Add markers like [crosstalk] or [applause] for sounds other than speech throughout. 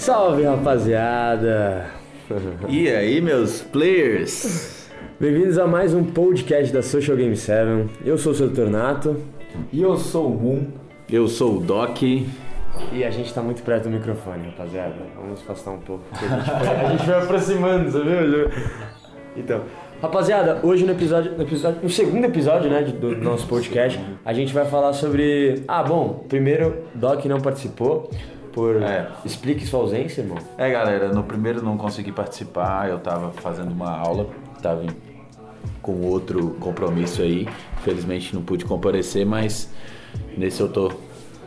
Salve rapaziada! E aí, meus players? Bem-vindos a mais um podcast da Social Game 7. Eu sou o seu Tornato E eu sou o Moon. Eu sou o Doc. e a gente tá muito perto do microfone, rapaziada. Vamos afastar um pouco. A gente vai, a gente vai aproximando, você viu? Então, rapaziada, hoje no episódio, no episódio, no segundo episódio, né, de- do nosso podcast, a gente vai falar sobre. Ah, bom, primeiro, Doc não participou por. É. Explique sua ausência, irmão. É, galera, no primeiro não consegui participar, eu tava fazendo uma aula, tava com outro compromisso aí. Infelizmente não pude comparecer, mas nesse eu tô,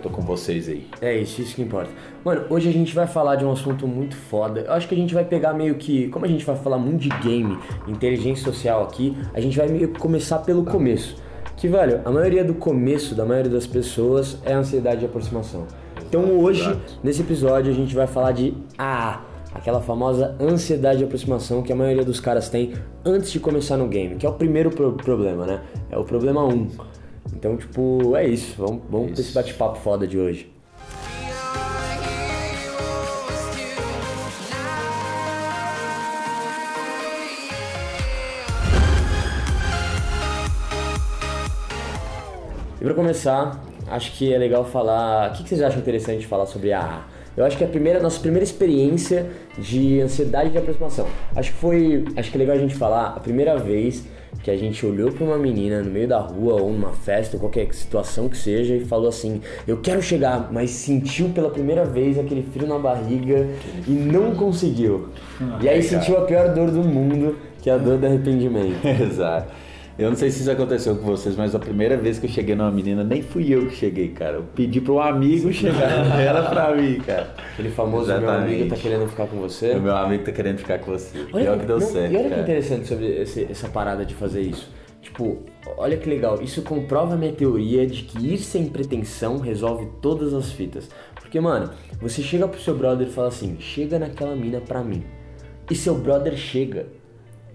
tô com vocês aí. É isso, isso que importa. Mano, hoje a gente vai falar de um assunto muito foda. Eu acho que a gente vai pegar meio que. Como a gente vai falar muito de game, inteligência social aqui, a gente vai meio que começar pelo começo. Que, velho, a maioria do começo da maioria das pessoas é a ansiedade de aproximação. Então hoje, Exato. nesse episódio, a gente vai falar de AA, aquela famosa ansiedade de aproximação que a maioria dos caras tem antes de começar no game, que é o primeiro pro- problema, né? É o problema 1. Então, tipo, é isso. Vamos, vamos pra esse bate-papo foda de hoje. E pra começar, acho que é legal falar. O que que vocês acham interessante falar sobre a? Eu acho que é a primeira, nossa primeira experiência de ansiedade de aproximação. Acho que foi. Acho que é legal a gente falar a primeira vez que a gente olhou pra uma menina no meio da rua ou numa festa, ou qualquer situação que seja, e falou assim: Eu quero chegar, mas sentiu pela primeira vez aquele frio na barriga e não conseguiu. E aí sentiu a pior dor do mundo, que é a dor do arrependimento. [laughs] Exato. Eu não sei se isso aconteceu com vocês, mas a primeira vez que eu cheguei numa menina, nem fui eu que cheguei, cara. Eu pedi para um amigo chegar [laughs] ela pra mim, cara. Aquele famoso meu Exatamente. amigo tá querendo ficar com você. O meu amigo tá querendo ficar com você. Olha Pior que deu não, certo, E olha que cara. interessante sobre esse- essa parada de fazer isso. Tipo, olha que legal. Isso comprova a minha teoria de que ir sem pretensão resolve todas as fitas. Porque, mano, você chega pro seu brother e fala assim: chega naquela mina pra mim. E seu brother chega.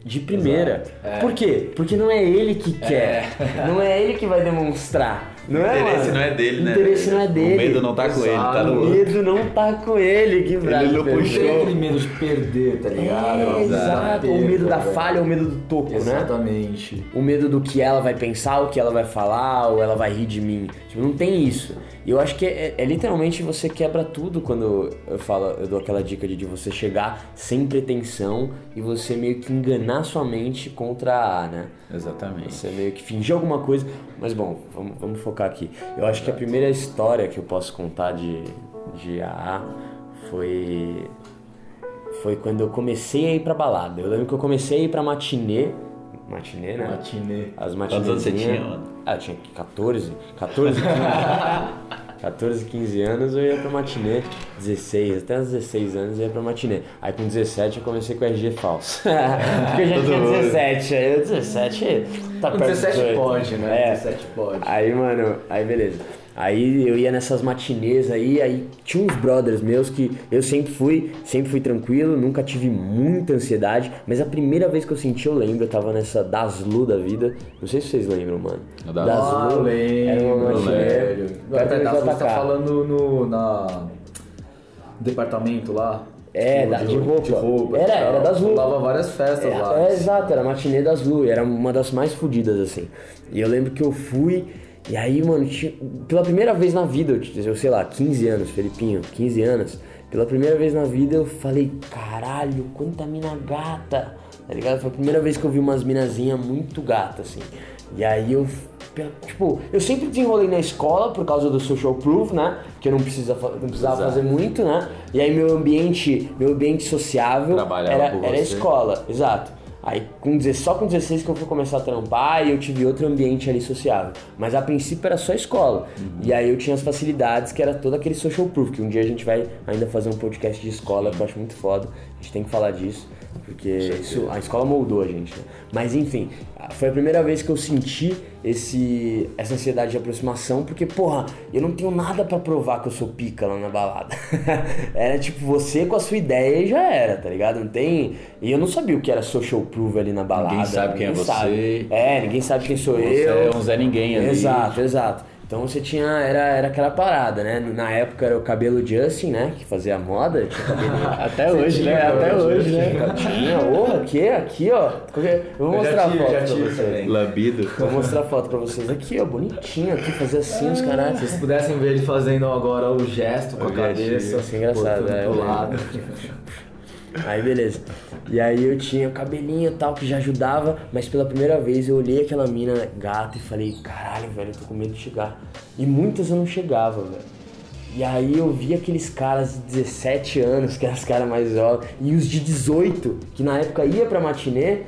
De primeira. Por quê? Porque não é ele que quer. [laughs] Não é ele que vai demonstrar. Não O é, interesse mano? não é dele, né? O interesse não é dele. O medo não tá com ele, tá no O medo não tá com ele. Que bravo. não perfeito. puxou. Tem aquele medo de perder, tá ligado? É, exato. O medo da falha, o medo do toco, né? Exatamente. O medo do que ela vai pensar, o que ela vai falar, ou ela vai rir de mim. Tipo, não tem isso. E eu acho que é, é literalmente você quebra tudo quando eu falo, eu dou aquela dica de, de você chegar sem pretensão e você meio que enganar sua mente contra a A, né? Exatamente. Você meio que fingir alguma coisa. Mas bom, vamos, vamos focar aqui. Eu acho que a primeira história que eu posso contar de, de AA foi. Foi quando eu comecei a ir pra balada. Eu lembro que eu comecei a ir pra matinê. Matinê, né? Matinê. As Quantos anos você matinezinhas. tinha, mano? Ah, eu tinha 14. 14, 15. 14, 15 anos eu ia pra matinê. 16, até os 16 anos eu ia pra matinê. Aí com 17 eu comecei com RG falso. [laughs] Porque eu já tinha mundo. 17. Aí eu 17 tá perto 17 dos 18. pode, né? É. 17 pode. Aí, mano, aí beleza. Aí eu ia nessas matinês aí, aí tinha uns brothers meus que eu sempre fui, sempre fui tranquilo, nunca tive muita ansiedade, mas a primeira vez que eu senti, eu lembro, eu tava nessa Daslu da vida. Não sei se vocês lembram, mano. A Daslu. Ah, eu era uma lembro, matinê. velho. do você tá falando no na departamento lá? É, Tipo, da- de roupa. De roupa. Era, tal. era das Lu. Rolava várias festas lá. É, é, exato, era a matinê das Lu, era uma das mais fodidas, assim. E eu lembro que eu fui, e aí, mano, pela primeira vez na vida, eu, eu sei lá, 15 anos, Felipinho, 15 anos, pela primeira vez na vida eu falei, caralho, quanta mina gata, tá ligado? Foi a primeira vez que eu vi umas minazinhas muito gatas, assim. E aí eu, tipo, eu sempre desenrolei na escola por causa do social proof, né? Que eu não, precisa, não precisava Exato. fazer muito, né? E aí meu ambiente, meu ambiente sociável Trabalhava era, era a escola, exato. Aí com 16, só com 16 que eu fui começar a trampar e eu tive outro ambiente ali sociável. Mas a princípio era só escola. E aí eu tinha as facilidades que era todo aquele social proof, que um dia a gente vai ainda fazer um podcast de escola que eu acho muito foda. A gente tem que falar disso. Porque isso, a escola moldou a gente, né? Mas enfim, foi a primeira vez que eu senti esse, essa ansiedade de aproximação, porque, porra, eu não tenho nada pra provar que eu sou pica lá na balada. [laughs] era tipo você com a sua ideia e já era, tá ligado? Não tem. E eu não sabia o que era social proof ali na balada. Ninguém sabe quem é você. sabe. É, ninguém sabe quem sou Você eu. é um Zé Ninguém ali. Exato, exato. Então você tinha. Era, era aquela parada, né? Na época era o cabelo Justin, né? Que fazia a moda, tinha cabelinho. [laughs] Até hoje, né? Até hoje, né? Tinha, ô, aqui, aqui, ó. Eu vou Eu mostrar a foto já pra tive vocês. Lambido. Vou mostrar a foto pra vocês aqui, ó. Bonitinho aqui, fazia assim os caras. Se vocês pudessem ver ele fazendo agora o gesto com a cabeça. assim, engraçado, é, eu lembro. lado. [laughs] Aí beleza. E aí eu tinha cabelinho e tal que já ajudava, mas pela primeira vez eu olhei aquela mina gata e falei, caralho, velho, eu tô com medo de chegar. E muitas eu não chegava, velho. E aí eu vi aqueles caras de 17 anos, que eram os caras mais jovens, e os de 18, que na época ia pra matinê,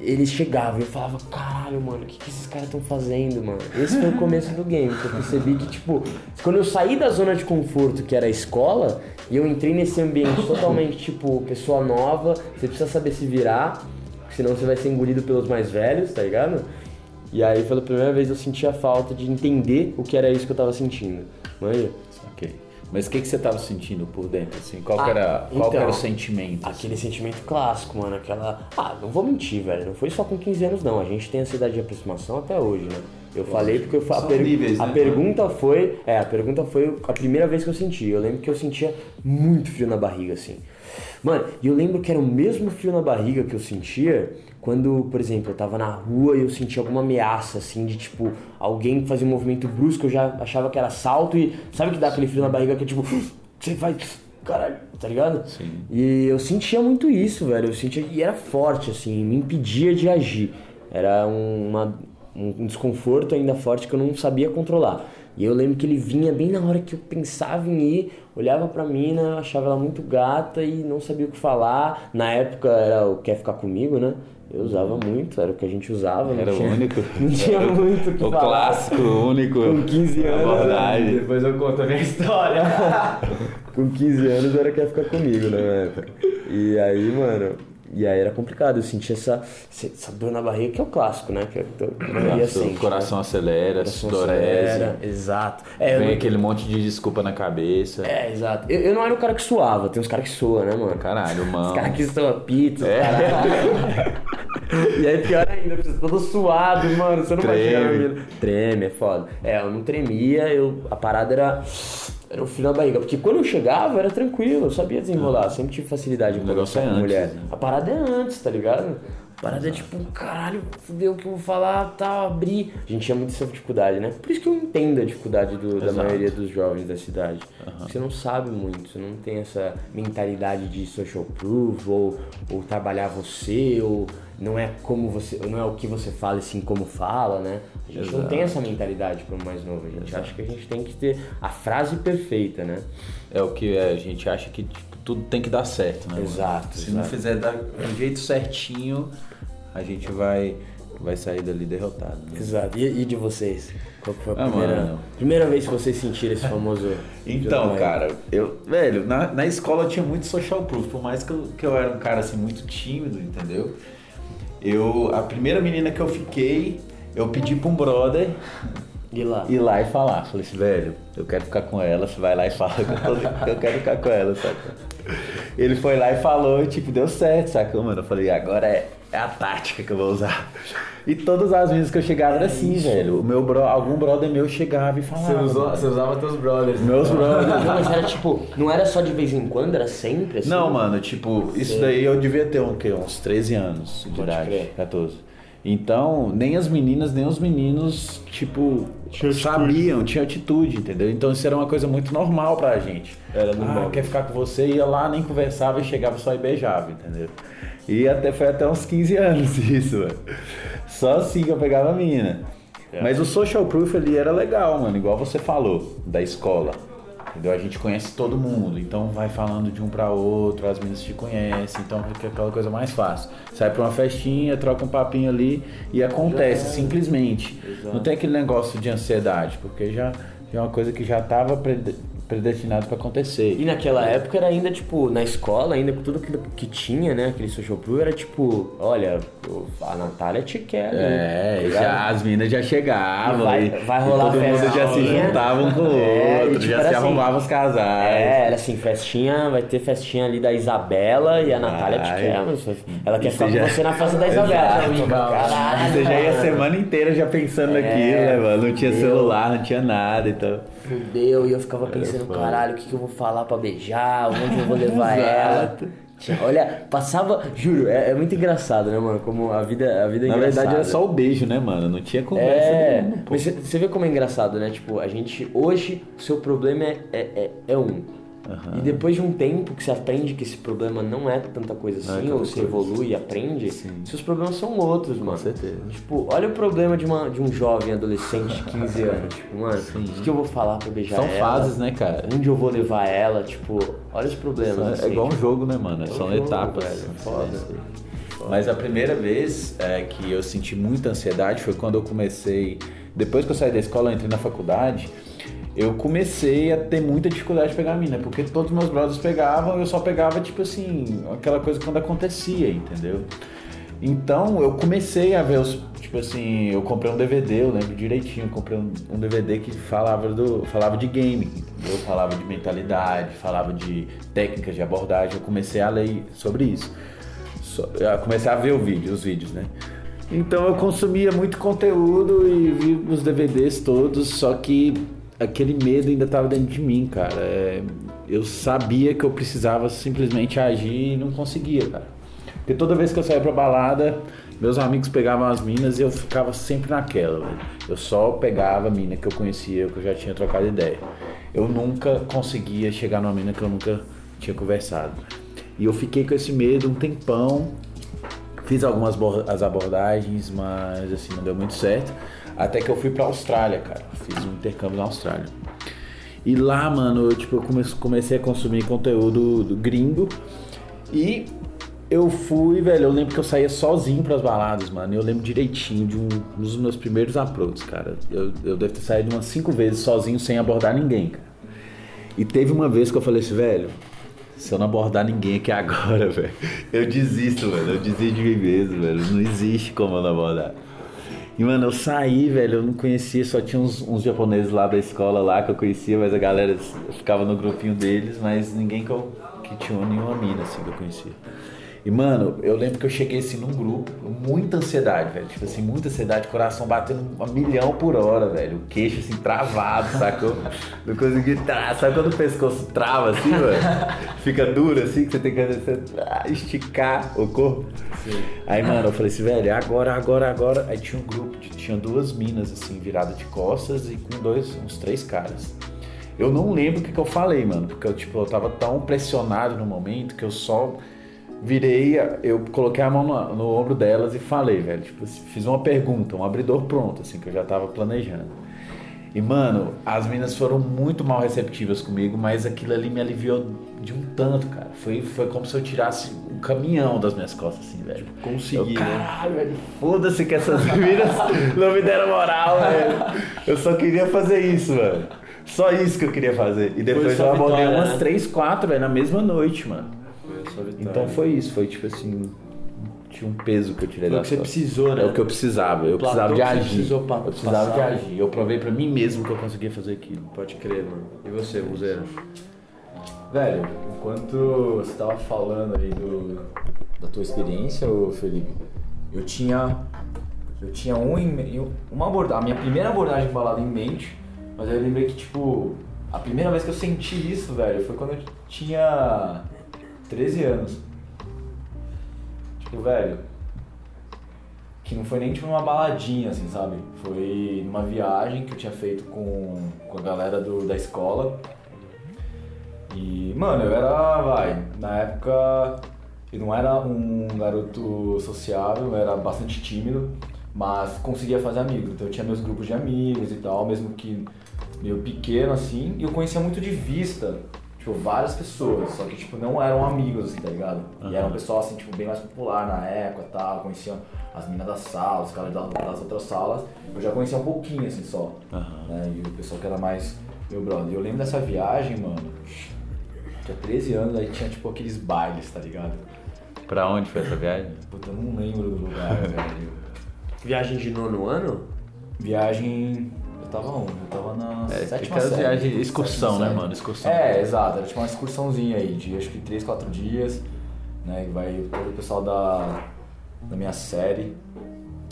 eles chegavam e eu falava, caralho, mano, o que, que esses caras estão fazendo, mano? Esse foi o começo do game, que eu percebi que, tipo, quando eu saí da zona de conforto, que era a escola, e eu entrei nesse ambiente totalmente, tipo, pessoa nova, você precisa saber se virar, senão você vai ser engolido pelos mais velhos, tá ligado? E aí, pela primeira vez, eu senti a falta de entender o que era isso que eu tava sentindo. Manja? Ok. Mas o que, que você tava sentindo por dentro, assim? Qual, que Ah, era, qual que então, era o sentimento? assim? Aquele sentimento clássico, mano. Aquela. Ah, não vou mentir, velho. Não foi só com 15 anos, não. A gente tem ansiedade de aproximação até hoje, né? Eu falei porque eu a, per- níveis, a né? pergunta foi. É, a pergunta foi a primeira vez que eu senti. Eu lembro que eu sentia muito frio na barriga, assim. Mano, e eu lembro que era o mesmo frio na barriga que eu sentia quando, por exemplo, eu tava na rua e eu sentia alguma ameaça, assim, de tipo, alguém fazia um movimento brusco, eu já achava que era assalto e sabe que dá aquele frio na barriga que é tipo, você vai, caralho, tá ligado? Sim. E eu sentia muito isso, velho. Eu sentia e era forte, assim, me impedia de agir. Era um- uma, um desconforto ainda forte que eu não sabia controlar. E eu lembro que ele vinha bem na hora que eu pensava em ir, olhava pra mina, achava ela muito gata e não sabia o que falar. Na época era o quer ficar comigo, né? Eu usava muito, era o que a gente usava. Era o tinha- único. [laughs] Não tinha muito o que O falar. clássico, o único. Com 15 anos? Abordagem. Depois eu conto a minha história. [laughs] Com 15 anos era quer ficar comigo, né. E aí, mano, e aí era complicado, eu sentia essa, essa dor na barriga, que é o clássico, né? Que é sente, o coração né? acelera, sudorese. Exato. É, Vem aquele monte de desculpa na cabeça. é, exato. Eu, eu não era o cara que suava, tem uns caras que soam, né, mano? Caralho, mano. Os caras que soam pizza, É. [laughs] E aí pior ainda, você todo suado, mano, você não vai chegar na Treme. mina. Treme, é foda. É, eu não tremia, eu, a parada era, era o frio na barriga. Porque quando eu chegava, era tranquilo, eu sabia desenrolar, sempre tive facilidade O negócio é antes, mulher. né? A parada é antes, tá ligado? A parada é tipo, caralho, fudeu o que eu vou falar, tal, abrir. A gente tinha muita essa dificuldade, né? Por isso que eu entendo a dificuldade do- da Exato. maioria dos jovens da cidade. Porque Você não sabe muito, você não tem essa mentalidade de social proof, ou, ou trabalhar você, ou não é como você, não é o que você fala e sim como fala, né? A gente não Exato. tem essa mentalidade como mais novo, a gente acha que a gente tem que ter a frase perfeita, né? É o que a gente acha que tipo, tudo tem que dar certo, né? mano? Exato, Se não exato. fizer da- do jeito certinho, a gente vai, vai sair dali derrotado. né? Exato. E, e de vocês? Qual que foi a Ah, primeira, mano. primeira vez que vocês sentiram esse famoso... [laughs] Então, cara, eu, velho, na, na escola eu tinha muito social proof, por mais que eu, que eu era um cara assim muito tímido, entendeu? Eu, a primeira menina que eu fiquei, eu pedi pra um brother E lá? ir lá e falar. Falei assim, velho, eu quero ficar com ela, você vai lá e fala que eu, tô- que eu quero ficar com ela, saca? Ele foi lá e falou, e tipo, deu certo, saca? Mano, eu falei, agora é, é a tática que eu vou usar. E todas as vezes que eu chegava era assim, velho. O meu bro, algum brother meu chegava e Você, falava. usou- mano. você usava teus brothers. Meus então. brothers. Não, mas era tipo, não era só de vez em quando, era sempre assim? Não, mano, tipo, isso Sei. daí eu devia ter um, quê? uns 13 anos de idade, crer. 14. Então, nem as meninas, nem os meninos, tipo, Tinha sabiam, tinha atitude, entendeu? Então isso era uma coisa muito normal pra gente. Era normal. Ah, quer ficar com você, ia lá, nem conversava e chegava só e beijava, entendeu? E até foi até uns 15 anos [laughs] isso, mano. Só assim que eu pegava a mina. É. Mas o social proof ali era legal, mano, igual você falou, da escola. Entendeu? A gente conhece todo mundo, então vai falando de um pra outro, as meninas te conhecem, então fica aquela coisa mais fácil. Sai pra uma festinha, troca um papinho ali e acontece, é. simplesmente. Exato. Não tem aquele negócio de ansiedade, porque já, já é uma coisa que já tava pre- predestinados pra acontecer. E naquela época era ainda, tipo, na escola, ainda com tudo aquilo que tinha, né? Aquele social proof, era tipo, olha, a Natália te quer. É, né? já, as minas já chegavam. E vai- e- vai e rolar todo mundo já se juntava um com o É, e outro, tipo, já se assim, arrumava os casais. É, era assim, festinha, vai ter festinha ali da Isabela e a Natália te Vai. quer, mas ela quer E ficar você com já- você na festa da Isabela. Exato, Tipo. Caralho, Você já ia a semana inteira já pensando É, naquilo, né, mano? Não tinha celular, não tinha nada, então. Fudeu, e eu ficava pensando, foda. caralho, o que, que eu vou falar pra beijar, onde eu vou levar [laughs] ela. Olha, passava, juro, é, é muito engraçado, né, mano? Como a vida, a vida é Na engraçada. verdade era só o beijo, né, mano? Não tinha conversa É, nenhuma, mas você- você vê como é engraçado, né? Tipo, a gente, hoje, o seu problema é, é, é, é um. Aham. E depois de um tempo que você aprende que esse problema não é tanta coisa é assim, tanta ou você coisa. evolui e aprende, Sim. seus problemas são outros, mano. Com certeza. Tipo, olha o problema de, uma, de um jovem adolescente de 15 [laughs] anos. Tipo, mano, o que, eu vou falar pra beijar São ela? fases, né, cara? Onde eu vou levar ela? Tipo, olha os problemas. É assim. igual um jogo, né, mano? É São jogo, etapas. velho, foda. Mas a primeira vez é, que eu senti muita ansiedade foi quando eu comecei. Depois que eu saí da escola, eu entrei na faculdade. Eu comecei a ter muita dificuldade de pegar a mina, porque todos meus brothers pegavam eu só pegava, tipo assim, aquela coisa quando acontecia, entendeu? Então eu comecei a ver os. Tipo assim, eu comprei um DVD, eu lembro direitinho, eu comprei um, um DVD que falava, do, falava de game, entendeu? Falava de mentalidade, falava de técnicas de abordagem, eu comecei a ler sobre isso. Só- eu comecei a ver o vídeo, os vídeos, né? Então eu consumia muito conteúdo e vi os DVDs todos, só que aquele medo ainda estava dentro de mim, cara. É, eu sabia que eu precisava simplesmente agir e não conseguia, cara. Porque toda vez que eu saía pra balada, meus amigos pegavam as minas e eu ficava sempre naquela, velho. Eu só pegava a mina que eu conhecia, que eu já tinha trocado ideia. Eu nunca conseguia chegar numa mina que eu nunca tinha conversado. E eu fiquei com esse medo um tempão, Fiz algumas as abordagens, mas assim, não deu muito certo. Até que eu fui pra Austrália, cara. Fiz um intercâmbio na Austrália. E lá, mano, eu, tipo, eu come- comecei a consumir conteúdo do gringo. E eu fui, velho, eu lembro que eu saía sozinho pras baladas, mano. Eu lembro direitinho de um, um dos meus primeiros approaches, cara. Eu, eu devo ter saído umas cinco vezes sozinho sem abordar ninguém, cara. E teve uma vez que eu falei assim, velho, se eu não abordar ninguém aqui agora, [laughs] velho, eu desisto, velho. Eu desisto de mim mesmo, velho. Não existe como eu não abordar. E, mano, eu saí, velho, eu não conhecia, só tinha uns, uns japoneses lá da escola lá que eu conhecia, mas a galera ficava no grupinho deles, mas ninguém que, eu, que tinha nenhuma mina, assim, que eu conhecia. E, mano, eu lembro que eu cheguei assim num grupo, muita ansiedade, velho. Tipo assim, muita ansiedade, coração batendo a milhão por hora, velho. O queixo assim travado, sacou? [laughs] Não consegui tra... Sabe quando o pescoço trava assim, velho? [laughs] Fica duro assim, que você tem que ah, esticar o corpo. Aí, mano, eu falei assim, velho, agora, agora, agora. Aí tinha um grupo, de- tinha duas minas assim, viradas de costas e com dois, uns três caras. Eu não lembro o que, que eu falei, mano, porque eu, tipo, eu tava tão pressionado no momento que eu só virei, eu coloquei a mão no, no ombro delas e falei, velho, tipo, fiz uma pergunta, um abridor pronto, assim, que eu já tava planejando. E, mano, as minas foram muito mal receptivas comigo, mas aquilo ali me aliviou de um tanto, cara. Foi, foi como se eu tirasse um caminhão das minhas costas, assim, velho. consegui, Eu, né? Caralho, velho, foda-se que essas [laughs] minas não me deram moral, velho. Eu só queria fazer isso, mano. Só isso que eu queria fazer. E depois eu abordei umas né? três, quatro, velho, na mesma noite, mano. Então foi isso, foi tipo assim. Tinha um peso que eu tirei Foi da o que você precisou, né? É o que eu precisava, eu Platô precisava de agir. precisou pa- eu precisava passar. de agir. Eu provei pra mim mesmo que eu conseguia fazer aquilo. Pode crer, mano. E você, Muzeiro? Velho, enquanto você tava falando aí do, da tua experiência, ô Felipe, eu tinha. Eu tinha um em, uma abordagem, a minha primeira abordagem balada em mente, mas aí eu lembrei que, tipo, a primeira vez que eu senti isso, velho, foi quando eu tinha 13 anos. Tipo, velho, que não foi nem tipo uma baladinha, assim, sabe? Foi numa viagem que eu tinha feito com, com a galera do, da escola. E, mano, eu era, vai, na época eu não era um garoto sociável, eu era bastante tímido, mas conseguia fazer amigos. Então eu tinha meus grupos de amigos e tal, mesmo que meio pequeno assim, e eu conhecia muito de vista, tipo, várias pessoas, só que, tipo, não eram amigos, assim, tá ligado? E era um pessoal, assim, tipo, bem mais popular na época e tal, conhecia as minas da sala, os caras da- das outras salas, eu já conhecia um pouquinho, assim, só Aham. né? E o pessoal que era mais Meu brother, eu lembro dessa viagem, mano. Tinha 13 anos, aí tinha tipo aqueles bailes, tá ligado? Pra onde foi essa viagem? Puta, eu não lembro do lugar, [laughs] velho. Viagem de nono ano? Viagem. Eu tava onde? Eu tava na É, sétima aquelas série. viagens, excursão, Sétima né, série. mano? Excursão. É, exato. Era tipo uma excursãozinha aí, de acho que 3, 4 dias, né? que Vai todo o pessoal da, da minha série.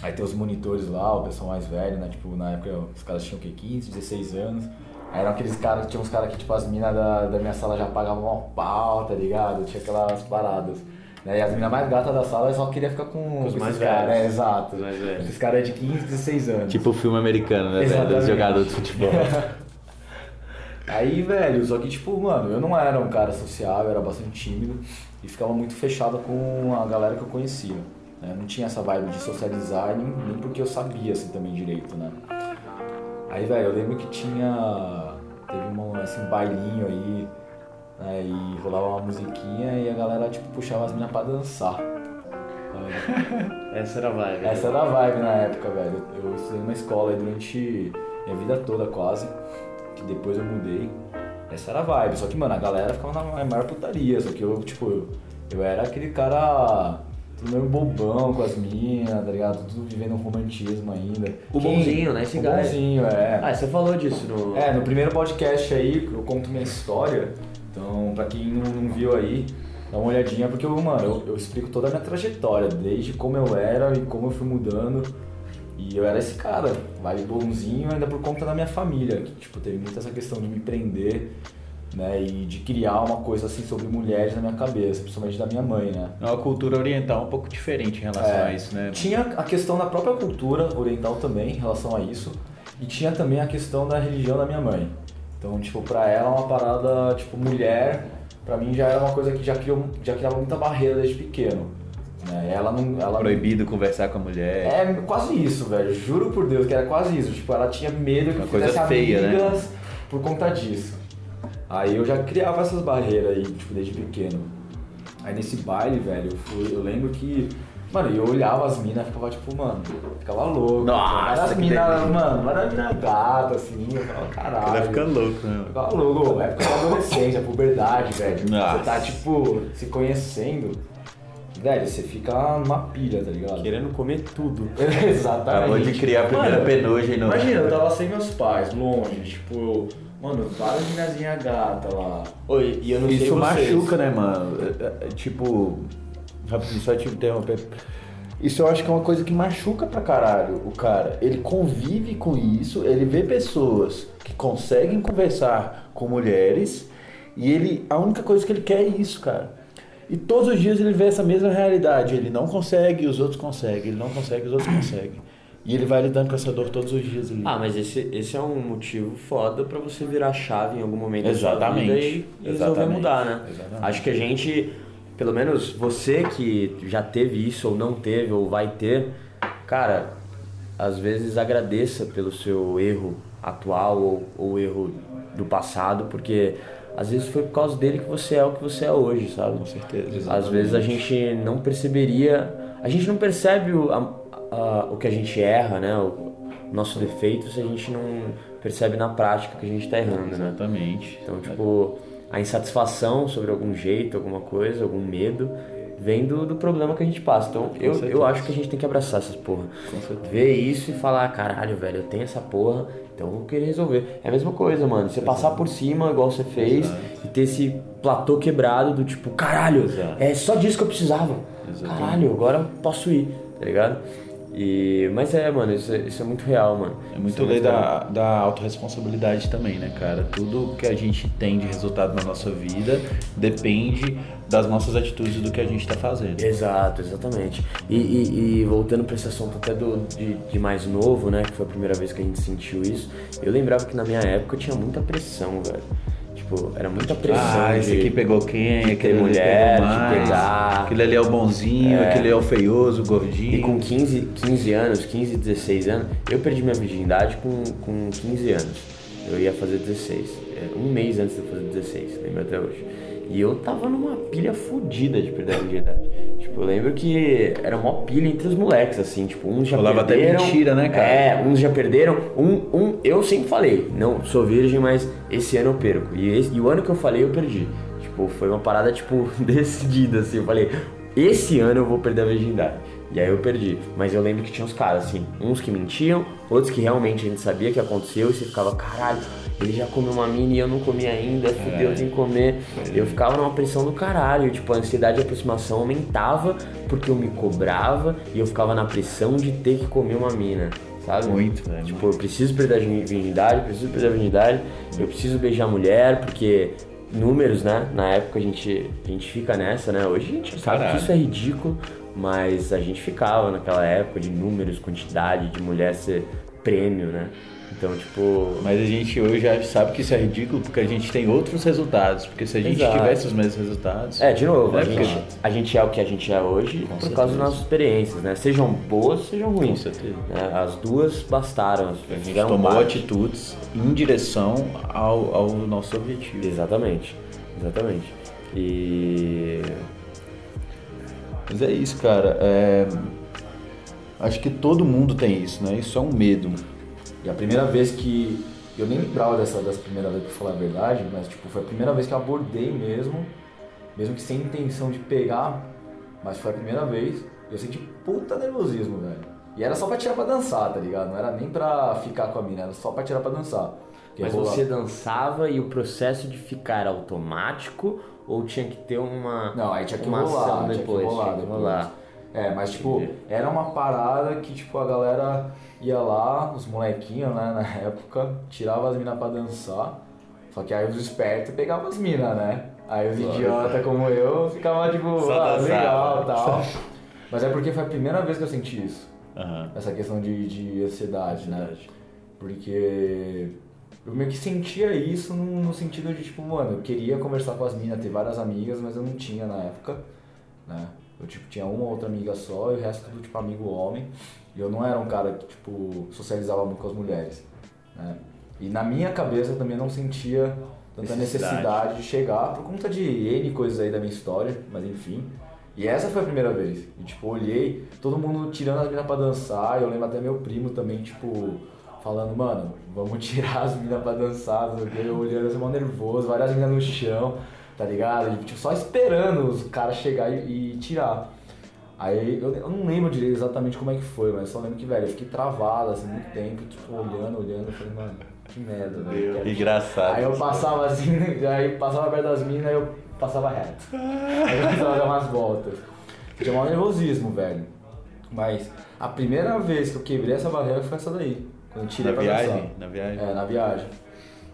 Aí tem os monitores lá, o pessoal mais velho, né? Tipo, na época os caras tinham o quê? 15, 16 anos. Aí eram aqueles caras, tinha uns caras que, tipo, as minas da, da minha sala já pagavam um pau, tá ligado? Tinha aquelas paradas. Né? E as minas mais gatas da sala só queria ficar com, os esses mais caras. velhos. É, exato. Os mais velhos. Esses caras é de 15, 16 anos. Tipo o filme americano, né? Exatamente. Dos jogadores de futebol. [laughs] Aí, velho, só que, tipo, mano, eu não era um cara sociável, eu era bastante tímido e ficava muito fechado com a galera que eu conhecia. né? Eu não tinha essa vibe de socializar, nem, nem porque eu sabia, assim, também direito, né? Aí, velho, eu lembro que tinha... Teve uma, assim, um bailinho aí, né? E rolava uma musiquinha e a galera, tipo, puxava as minas pra dançar. [laughs] Essa era a vibe. Essa era a vibe na época, velho. Eu estudei numa escola aí durante minha vida toda quase, que depois eu mudei. Essa era a vibe, só que, mano, a galera ficava na maior putaria, só que eu, tipo, eu, era aquele cara tudo meio bobão com as minas, tá ligado? Tudo vivendo um romantismo ainda. O bonzinho, né, esse O bonzinho, é. Ah, você falou disso no. É, no primeiro podcast aí eu conto minha história. Então, pra quem não, não viu aí, dá uma olhadinha, porque eu, mano, eu, eu explico toda a minha trajetória, desde como eu era e como eu fui mudando. E eu era esse cara, vai bonzinho ainda por conta da minha família, que tipo, teve muita essa questão de me prender, né, e de criar uma coisa assim sobre mulheres na minha cabeça, principalmente da minha mãe, né. É uma cultura oriental um pouco diferente em relação É. a isso, né? Tinha a questão da própria cultura oriental também em relação a isso. E tinha também a questão da religião da minha mãe. Então, tipo, pra ela uma parada, tipo, mulher, pra mim já era uma coisa que já, criou, já criava muita barreira desde pequeno. Né? Ela não. Ela Proibido conversar com a mulher. É quase isso, velho. Juro por Deus que era quase isso. Tipo, ela tinha medo que Uma coisa fizesse feia, né? amigas por conta disso. Aí eu já criava essas barreiras aí, tipo, desde pequeno. Aí nesse baile, velho, eu, fui, eu lembro que. Mano, eu olhava as minas e ficava tipo, mano, ficava louco. Nossa, que minas, mano, várias minas gata, assim, eu ficava, caralho. Ela fica louco, né? Ficava louco, época da adolescência, puberdade, velho. Nossa. Você tá, tipo, se conhecendo. Velho, você fica numa pilha, tá ligado? Querendo comer tudo. [laughs] Exatamente. Acabou de criar a primeira penugem no. Imagina, eu tava sem meus pais, longe, tipo, mano, várias minazinhas gata lá. Oi, e eu não sei Isso machuca, né, mano? É, é, é, Tipo, rapidinho, só te interromper. Isso eu acho que é uma coisa que machuca pra caralho o cara. Ele convive com isso, ele vê pessoas que conseguem conversar com mulheres e ele a única coisa que ele quer é isso, cara. E todos os dias ele vê essa mesma realidade. Ele não consegue, os outros conseguem. Ele não consegue, os outros conseguem. E ele vai lidando com essa dor todos os dias ali. Ah, mas esse, esse é um motivo foda pra você virar chave em algum momento Exatamente. da sua vida e, e resolver Exatamente. mudar, né? Exatamente. Acho que a gente, pelo menos você que já teve isso ou não teve ou vai ter, cara, às vezes agradeça pelo seu erro atual ou, ou erro do passado, porque às vezes foi por causa dele que você é o que você é hoje, sabe? Com certeza. Às vezes a gente não perceberia, a gente não percebe o, a- a- o que a gente erra, né? O nosso defeito se a gente não percebe na prática que a gente tá errando, né? Exatamente. Então, tipo, a insatisfação sobre algum jeito, alguma coisa, algum medo, vem do, do problema que a gente passa. Então, eu, certeza. eu acho que a gente tem que abraçar essas porra. Ver isso e falar, caralho, velho, eu tenho essa porra, então eu vou querer resolver. É a mesma coisa, mano. Você passar por cima, igual você fez, Exato. e ter esse platô quebrado do tipo, caralho, Exato. é só disso que eu precisava. Exatamente. Caralho, agora eu posso ir, tá ligado? E, mas é, mano, isso, é- isso é muito real, mano. É muito Isso lei real. da, da autorresponsabilidade também, né, cara? Tudo que a gente tem de resultado na nossa vida depende das nossas atitudes do que a gente tá fazendo. Exato, exatamente. E, e- e voltando para esse assunto até do, de, de mais novo, né? Que foi a primeira vez que a gente sentiu isso. Eu lembrava que na minha época eu tinha muita pressão, velho. Tipo, era muita pressão. Ah, esse aqui pegou quem? Aquele mulher, pegou de mais. pegar. Aquele ali é o bonzinho, aquele é o feioso, o gordinho. E com 15, 15 anos, 15, 16 anos, eu perdi minha virgindade com, com 15 anos. Eu ia fazer 16. é, Um mês antes de eu fazer 16, lembro até hoje. E eu tava numa pilha fodida de perder a virgindade. Tipo, eu lembro que era uma pilha entre os moleques, assim, tipo, uns já até perderam. mentira, né, cara? É, uns já perderam. Um, um, eu sempre falei, não, sou virgem, mas esse ano eu perco. E, esse- e o ano que eu falei, eu perdi. Tipo, foi uma parada, tipo, [laughs] decidida, assim. Eu falei, esse ano eu vou perder a virgindade. E aí eu perdi. Mas eu lembro que tinha uns caras, assim, uns que mentiam, outros que realmente a gente sabia que aconteceu e você ficava, caralho, ele já comeu uma mini e eu não comi ainda, fudeu, eu tenho que comer. Eu ficava numa pressão do caralho, tipo, a ansiedade de aproximação aumentava porque eu me cobrava e eu ficava na pressão de ter que comer uma mina, sabe? Muito, velho. Tipo, eu preciso perder a virgindade, preciso perder a virgindade, eu preciso beijar mulher, porque números, né? Na época a gente, a gente fica nessa, né? Hoje a gente sabe que isso é ridículo, mas a gente ficava naquela época de números, quantidade, de mulher ser prêmio, né? Então, tipo. Mas a gente hoje já sabe que isso é ridículo porque a gente tem outros resultados. Porque se a gente Exato. tivesse os mesmos resultados. É, de novo, a né, gente, a gente é o que a gente é hoje por causa das nossas experiências, né? Sejam boas, sejam Com ruins. certeza. né? As duas bastaram. A gente tomou parte. atitudes em direção ao, ao nosso objetivo. Exatamente, exatamente. E. Mas é isso, cara. É, Acho que todo mundo tem isso, né? Isso é um medo. E a primeira vez que. Eu nem lembrava dessa, dessa primeira vez, pra falar a verdade, mas tipo, foi a primeira vez que eu abordei mesmo, mesmo que sem intenção de pegar, mas foi a primeira vez. Eu senti puta nervosismo, velho. E era só pra tirar pra dançar, tá ligado? Não era nem pra ficar com a mina, era só pra tirar pra dançar. Porque Mas rola- você dançava e o processo de ficar era automático ou tinha que ter uma. Não, aí tinha que uma rolar, ação tinha que depois? rolar tinha que depois. rolar. É, mas tipo, Entendi. era uma parada que tipo a galera ia lá, os molequinhos, né, na [laughs] época, tirava as minas pra dançar. Só que aí os espertos pegavam as minas, né? Aí os idiotas como eu ficava tipo, Só ah, dançava. legal tal. Mas é porque foi a primeira vez que eu senti isso. Aham. Essa questão de, de ansiedade, né? Porque eu meio que sentia isso no, no sentido de, tipo, mano, eu queria conversar com as minas, ter várias amigas, mas eu não tinha na época, né? Eu, tipo, tinha uma ou outra amiga só e o resto tudo, tipo, amigo homem. E eu não era um cara que, tipo, socializava muito com as mulheres, né? E na minha cabeça eu também não sentia tanta Necessidade. necessidade de chegar por conta de N coisas aí da minha história, mas enfim. E essa foi a primeira vez. E, tipo, olhei, todo mundo tirando as minas pra dançar. E eu lembro até meu primo também, tipo, falando, mano, vamos [laughs] tirar as minas pra dançar. Eu olhando assim, mal nervoso, várias minas no chão, tá ligado? E, tipo, só esperando os caras chegar e, e tirar. Aí eu, eu não lembro direito exatamente como é que foi, mas só lembro que, velho, eu fiquei travado assim muito tempo, tipo, olhando, olhando, eu falei, mano, que merda, velho. quero Engraçado. Aí eu passava assim, [laughs] aí passava perto das minas, aí eu passava reto. Aí eu começava a dar umas voltas. Tinha um nervosismo, velho. Mas a primeira vez que eu quebrei essa barreira foi essa daí. Quando eu tirei Na pra viagem? dançar. Na viagem? É, na viagem.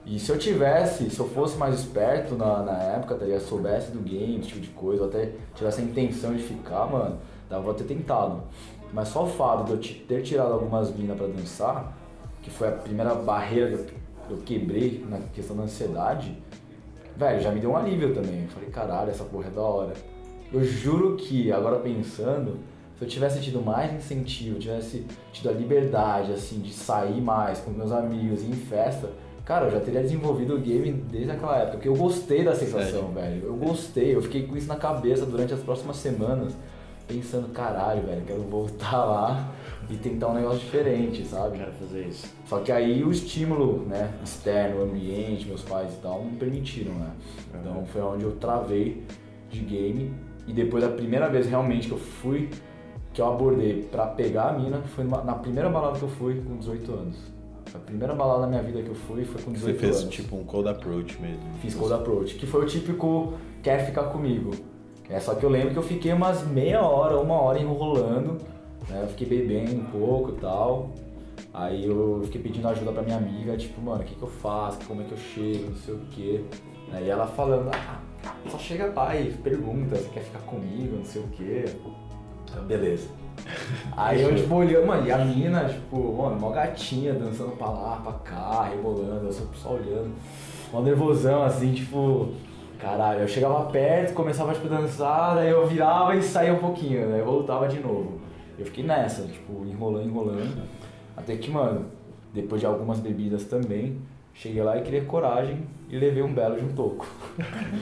E se eu tivesse, se eu fosse mais esperto na, na época, tá ligado? Soubesse do game, esse tipo de coisa, ou até tivesse a intenção de ficar, mano, dava pra ter tentado. Mas só o fato de eu ter tirado algumas minas pra dançar, que foi a primeira barreira que eu quebrei na questão da ansiedade, velho, já me deu um alívio também. Eu falei, caralho, essa porra é da hora. Eu juro que, agora pensando, se eu tivesse tido mais incentivo, tivesse tido a liberdade, assim, de sair mais com meus amigos e ir em festa, cara, eu já teria desenvolvido o game desde aquela época. Porque eu gostei da sensação, velho. Eu gostei, eu fiquei com isso na cabeça durante as próximas semanas, pensando, caralho, velho, quero voltar lá e tentar um negócio diferente, sabe? Quero fazer isso. Só que aí o estímulo, né, externo, o ambiente, meus pais e tal, não permitiram, né? Então foi onde eu travei de game e depois a primeira vez realmente que eu fui, que eu abordei pra pegar a mina, foi na primeira balada que eu fui com 18 anos. A primeira balada na minha vida que eu fui foi com Você 18 fez anos. tipo um cold approach mesmo. Fiz cold approach, que foi o típico quer ficar comigo. É, só que eu lembro que eu fiquei umas meia hora, uma hora enrolando, né? Eu fiquei bebendo um pouco e tal. Aí eu fiquei pedindo ajuda pra minha amiga, tipo, mano, o que, que eu faço? Como é que eu chego? Não sei o quê. Aí ela falando, ah, só chega lá e pergunta, você quer ficar comigo? Não sei o quê. Eu, Beleza. Aí eu, tipo, olhando, mano, e a mina, tipo, mano, mó gatinha, dançando pra lá, pra cá, rebolando, eu só só olhando. Mó nervosão, assim, tipo, caralho. Eu chegava perto, começava, tipo, a dançar, daí eu virava e saía um pouquinho, daí eu voltava de novo. Eu fiquei nessa, tipo, enrolando, enrolando. Até que, mano, depois de algumas bebidas também, Cheguei lá e criei coragem e levei um belo de um toco.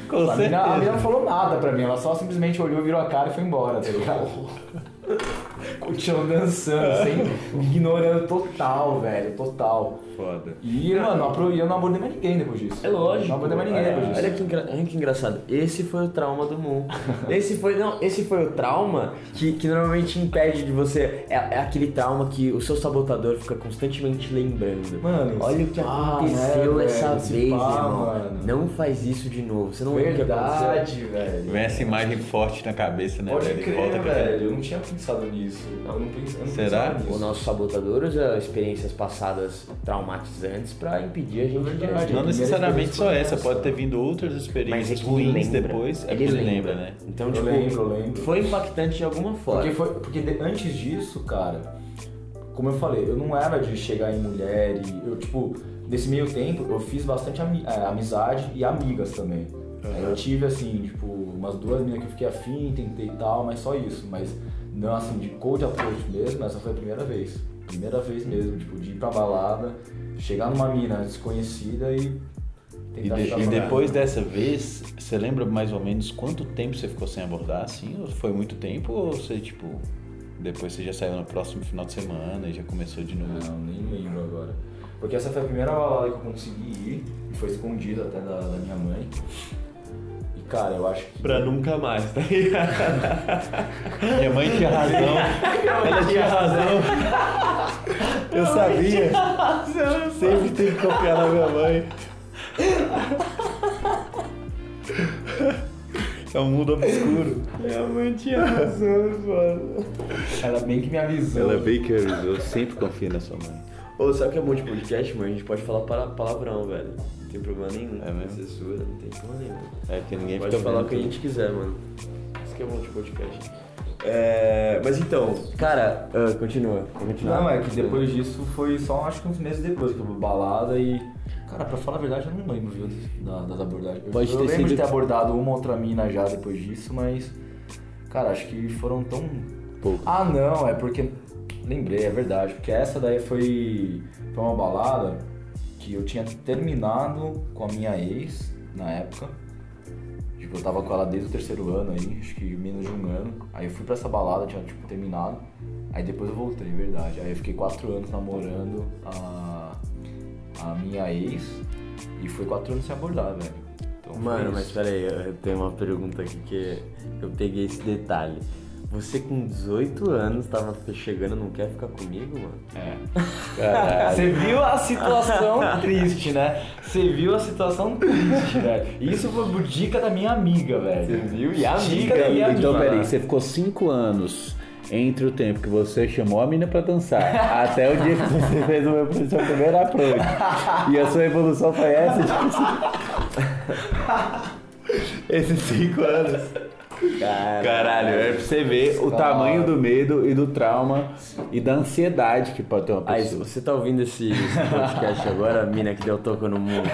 Com [laughs] a, mina, a mina não falou nada pra mim, ela só simplesmente olhou, virou a cara e foi embora, tá ligado? [laughs] Ugh. [laughs] Continuou dançando, sem, ignorando total, velho, total. Foda. E, mano, eu não abordei mais ninguém depois disso. É lógico. Não abordei mais ninguém olha, depois disso. olha que, engra- olha que engraçado. Esse foi o trauma do Moon. Esse foi, não, esse foi o trauma que, que normalmente impede de você. É, é aquele trauma que o seu sabotador fica constantemente lembrando. Mano, olha o que pá, aconteceu né, essa velho, se vez, pá, irmão. mano. Não faz isso de novo. Você não viu o que aconteceu. Verdade, velho. Vem essa imagem forte na cabeça, né, Pode velho? Crer, velho. Eu não tinha pensado nisso. Eu não, eu não Será? nisso. O nosso sabotador usa experiências passadas traumatizantes pra impedir a gente de Verdade. Não primeira necessariamente só essa, pode ter vindo outras Mas é experiências que ele ruins lembra. depois. É ele, porque lembra. lembra, né? Então, Eu tipo, lembro, eu lembro. foi impactante de alguma forma. Porque, foi, porque de- antes disso, cara, como eu falei, eu não era de chegar em mulher e eu, tipo, nesse meio tempo eu fiz bastante ami- é, amizade e amigas também. Aí Eu tive, assim, tipo, umas duas meninas que eu fiquei afim, tentei e tal, mas só isso. Mas não, assim, de cold approach mesmo, essa foi a primeira vez. Primeira vez mesmo, tipo, de ir pra balada, chegar numa mina desconhecida e E, de- e depois dessa vez, você lembra mais ou menos quanto tempo você ficou sem abordar, assim? Ou foi muito tempo? Ou você, tipo, depois você já saiu no próximo final de semana e já começou de novo? Não, nem lembro agora. Porque essa foi a primeira balada que eu consegui ir, e foi escondida até da, da minha mãe. Cara, eu acho que. Pra nunca mais, tá ligado? [laughs] Minha mãe tinha razão. Ela tinha razão. Eu sabia. Sempre tem que confiar na minha mãe. É um mundo obscuro. Minha mãe tinha razão, mano. Ela bem que me avisou. Ela bem que eu sempre confio na sua mãe. Ô, sabe o que é bom de podcast, mano? A gente pode falar para- palavrão, velho. Não tem problema nenhum. É mesmo? Censura, não tem problema nenhum. É que ninguém Pode fica falar o que a gente quiser, mano. Isso que é bom de podcast. É, mas então, cara, ah, continua. Vou continuar. Não, é que depois disso foi só acho que uns meses depois que eu balada e. Cara, pra falar a verdade, eu não lembro, viu, da- das abordagens. Eu- Pode eu ter lembro de sido- ter abordado uma outra mina já depois disso, mas. Cara, acho que foram tão. Pouco. Ah, não, é porque. Lembrei, é verdade, porque essa daí foi, foi uma balada que eu tinha terminado com a minha ex na época. Tipo, eu tava com ela desde o terceiro ano aí, acho que menos de um ano. Aí eu fui pra essa balada, tinha tipo terminado. Aí depois eu voltei, verdade. Aí eu fiquei quatro anos namorando a, a minha ex e foi quatro anos sem abordar, velho. Então Mano, mas peraí, eu tenho uma pergunta aqui que eu peguei esse detalhe. Você com 18 anos tava chegando, não quer ficar comigo, mano? É. Caralho. Você viu a situação triste, né? Você viu a situação triste, velho. Isso foi por dica da minha amiga, velho. Você viu? E a Dica amiga, da minha Então, amiga. peraí, você ficou cinco anos entre o tempo que você chamou a mina pra dançar [laughs] até o dia que você fez o meu seu primeiro approach. E a sua evolução foi essa? Tipo? Esses cinco anos. Caralho, é pra você ver o tamanho do medo e do trauma e da ansiedade que pode ter uma Aí, pessoa. você tá ouvindo esse, esse podcast [laughs] agora, a mina que deu toco no mundo.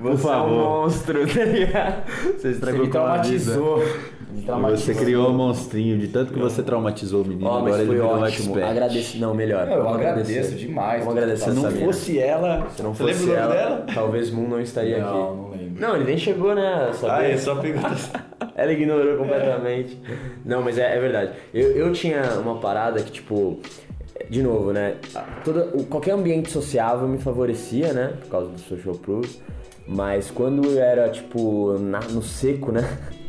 Por Você é um favor. monstro, tá ligado? Você Você estragou me com a vida. traumatizou. Me traumatizou. Você criou um monstrinho de tanto que você traumatizou o menino, Ó, agora ele foi virou um ótimo. expert. Agradeço. Não, melhor. Eu Vamos agradeço demais. Vamos agradecer Se não fosse ela, Se não você fosse o ela, dela? talvez Moon não estaria Não, aqui. não lembro. Não, ele nem chegou, né? Sabia? Ah, é só pegar. [laughs] Ela ignorou completamente. Não, mas é, é verdade. Eu, eu tinha uma parada que, tipo, de novo, né? Toda, qualquer ambiente sociável me favorecia, né? Por causa do social proof. Mas quando eu era, tipo, na- no seco, né? [laughs]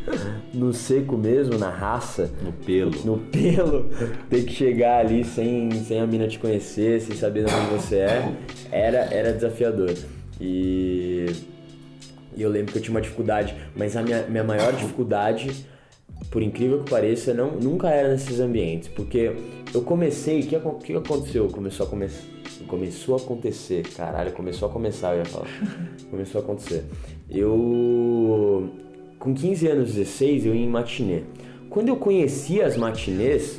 No seco mesmo, na raça, No pelo. no pelo, ter que chegar ali sem, sem a mina te conhecer, sem saber de onde você é, era, era desafiador. E, e eu lembro que eu tinha uma dificuldade, mas a minha, minha maior dificuldade, por incrível que pareça, não, nunca era nesses ambientes, porque eu comecei, o que, que aconteceu? Começou a, come, começou a acontecer, caralho, começou a começar, eu ia falar. [laughs] Começou a acontecer. Eu, com 15 anos, 16, eu ia em matinê. Quando eu conhecia as matinês,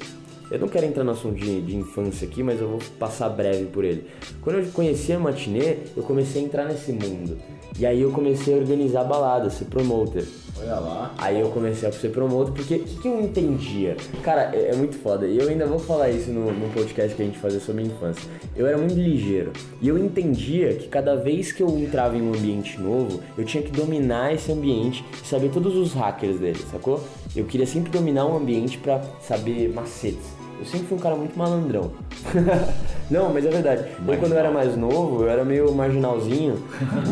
eu não quero entrar no assunto de, de infância aqui, mas eu vou passar breve por ele. Quando eu conhecia a matinê, eu comecei a entrar nesse mundo. E aí eu comecei a organizar baladas, ser promoter. Olha lá. Aí eu comecei a ser promotor, porque o que, que eu entendia? Cara, é, é muito foda. E eu ainda vou falar isso no, no podcast que a gente fazia sobre minha infância. Eu era muito ligeiro. E eu entendia que cada vez que eu entrava em um ambiente novo, eu tinha que dominar esse ambiente e saber todos os hackers dele, sacou? Eu queria sempre dominar um ambiente pra saber macetes. Eu sempre fui um cara muito malandrão. [laughs] Não, mas é verdade. Eu, quando eu era mais novo, eu era meio marginalzinho. [laughs]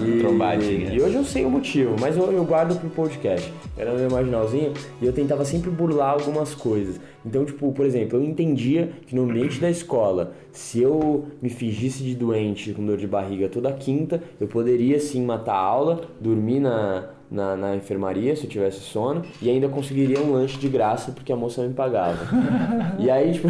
E, Trombadinha. e hoje eu sei o motivo, mas eu, eu guardo pro podcast. Eu era meio marginalzinho e eu tentava sempre burlar algumas coisas. Então, tipo, por exemplo, eu entendia que no ambiente da escola, se eu me fingisse de doente com dor de barriga toda quinta, eu poderia sim matar a aula, dormir na, na, na enfermaria se eu tivesse sono e ainda conseguiria um lanche de graça porque a moça me pagava. [laughs] e aí, tipo.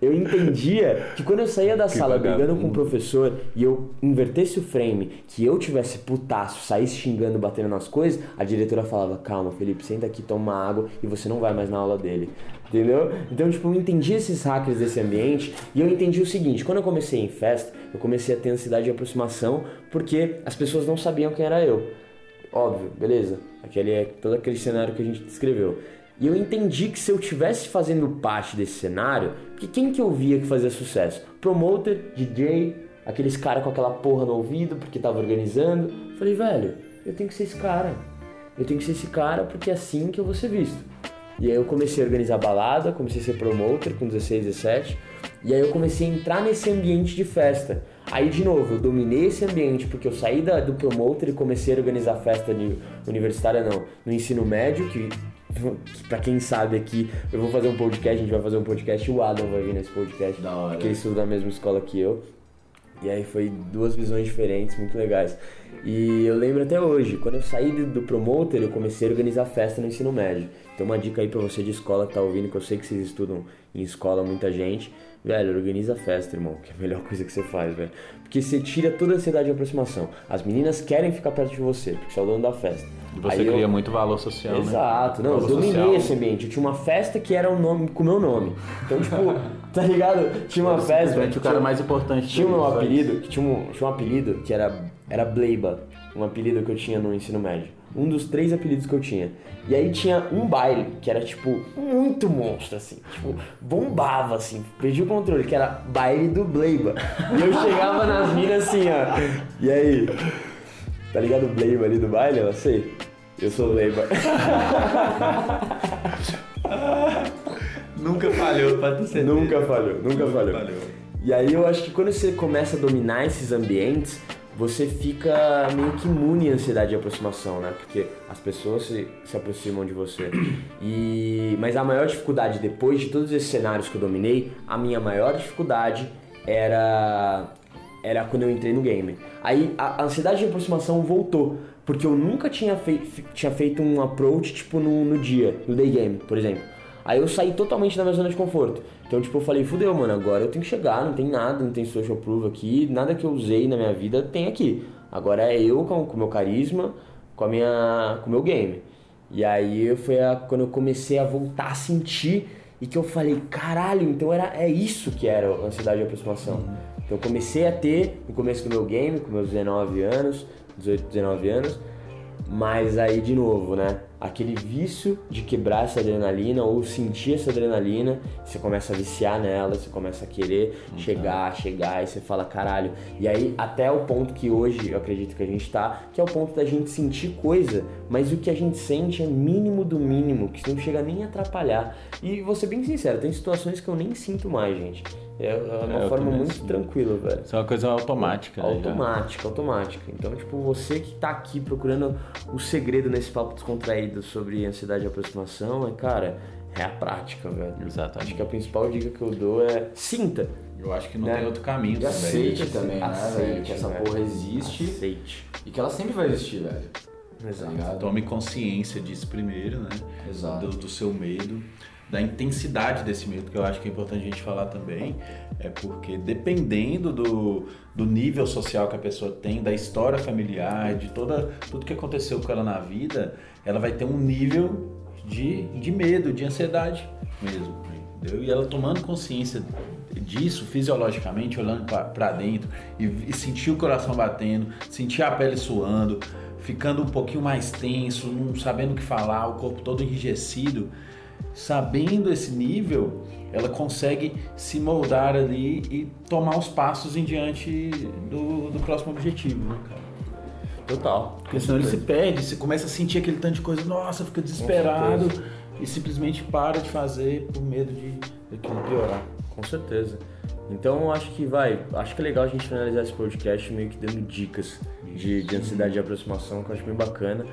Eu entendia que quando eu saía da sala brigando com o professor e eu invertesse o frame, que eu tivesse putaço, saísse xingando, batendo nas coisas, a diretora falava: Calma, Felipe, senta aqui, toma água e você não vai mais na aula dele. Entendeu? Então, tipo, eu entendi esses hackers desse ambiente e eu entendi o seguinte: quando eu comecei em festa, eu comecei a ter ansiedade de aproximação porque as pessoas não sabiam quem era eu. Óbvio, beleza. Aquele é todo aquele cenário que a gente descreveu. E eu entendi que se eu tivesse fazendo parte desse cenário, porque quem que eu via que fazia sucesso? Promoter, DJ, aqueles caras com aquela porra no ouvido porque tava organizando. Falei, velho, eu tenho que ser esse cara. Eu tenho que ser esse cara porque é assim que eu vou ser visto. E aí eu comecei a organizar balada, comecei a ser promoter com 16, 17. E aí eu comecei a entrar nesse ambiente de festa. Aí de novo, eu dominei esse ambiente porque eu saí da, do promoter e comecei a organizar festa universitária não, no ensino médio, que Pra quem sabe aqui, eu vou fazer um podcast, a gente vai fazer um podcast, o Adam vai vir nesse podcast, Da hora. porque ele estuda na mesma escola que eu. E aí foi duas visões diferentes, muito legais. E eu lembro até hoje, quando eu saí do, do promoter, eu comecei a organizar festa no ensino médio. Então uma dica aí pra você de escola que tá ouvindo, que eu sei que vocês estudam em escola muita gente. Velho, organiza a festa, irmão, que é a melhor [laughs] coisa que você faz, velho. Porque você tira toda a ansiedade de aproximação. As meninas querem ficar perto de você, porque você é o dono da festa. E você Aí eu- cria muito valor social, Exato, né? não, eu Valor dominei social. esse ambiente. Eu tinha uma festa que era o nome com o meu nome. Então, tipo, [laughs] tá ligado? Tinha uma festa. Simplesmente o cara tinha- mais importante Tinha um apelido, que tinha um, tinha um apelido que era, era Bleiba, um apelido que eu tinha no ensino médio. Um dos três apelidos que eu tinha. E aí tinha um baile que era, tipo, muito monstro, assim. Tipo, bombava, assim. Perdi o controle, que era baile do Bleiba. E eu chegava nas minas assim, ó. E aí? Tá ligado o Bleiba ali do baile? Eu sei. Eu sou o Bleiba. [laughs] Nunca falhou, ter certeza. Nunca falhou, nunca falhou. falhou. E aí eu acho que quando você começa a dominar esses ambientes, você fica meio que imune à ansiedade de aproximação, né? Porque as pessoas se, se aproximam de você. E mas a maior dificuldade depois de todos esses cenários que eu dominei, a minha maior dificuldade era era quando eu entrei no game. Aí a a ansiedade de aproximação voltou, porque eu nunca tinha, fei tinha feito um approach tipo no, no dia, no day game, por exemplo. Aí eu saí totalmente da minha zona de conforto. Então, tipo, eu falei, fudeu, mano, agora eu tenho que chegar, não tem nada, não tem social proof aqui, nada que eu usei na minha vida tem aqui. Agora é eu com o meu carisma, com a minha com o meu game. E aí foi a, quando eu comecei a voltar a sentir e que eu falei, caralho, então era, é isso que era a ansiedade de aproximação. Então eu comecei a ter no começo do meu game, com meus 19 anos, 18, 19 anos, mas aí de novo, né? Aquele vício de quebrar essa adrenalina ou sentir essa adrenalina, você começa a viciar nela, você começa a querer chegar, chegar, e você fala caralho. E aí até o ponto que hoje eu acredito que a gente tá, que é o ponto da gente sentir coisa, mas o que a gente sente é mínimo do mínimo, que não chega nem a atrapalhar. E vou ser bem sincero, tem situações que eu nem sinto mais, gente. É é uma É, forma muito sinto. tranquila, velho. Isso é uma coisa automática. né, já. Automática, automática. Então, tipo, você que tá aqui procurando o segredo nesse papo descontraído sobre ansiedade de aproximação, é, cara, é a prática, velho. Exatamente. Acho que a principal dica que eu dou é sinta. Eu acho que não Né? tem outro caminho E também. aceite também, né, Aceite, velho? Que essa né? porra existe Aceite. e que ela sempre vai existir, velho. Tá Exato. ligado? Tome consciência disso primeiro, né? Exato. Do, do seu medo, da intensidade desse medo, que eu acho que é importante a gente falar também, é porque dependendo do, do nível social que a pessoa tem, da história familiar, de toda, tudo que aconteceu com ela na vida, ela vai ter um nível de, de medo, de ansiedade mesmo. Entendeu? E ela tomando consciência disso fisiologicamente, olhando para dentro e, e sentir o coração batendo, sentir a pele suando, ficando um pouquinho mais tenso, não sabendo o que falar, o corpo todo enrijecido, sabendo esse nível, ela consegue se moldar ali e tomar os passos em diante do, do próximo objetivo, né, cara? Total. Porque senão ele se perde, você começa a sentir aquele tanto de coisa, nossa, fica desesperado e simplesmente para de fazer por medo de daquilo piorar. Com certeza. Então eu acho que vai, acho que é legal a gente finalizar esse podcast meio que dando dicas de, de ansiedade de aproximação, que eu acho bem bacana.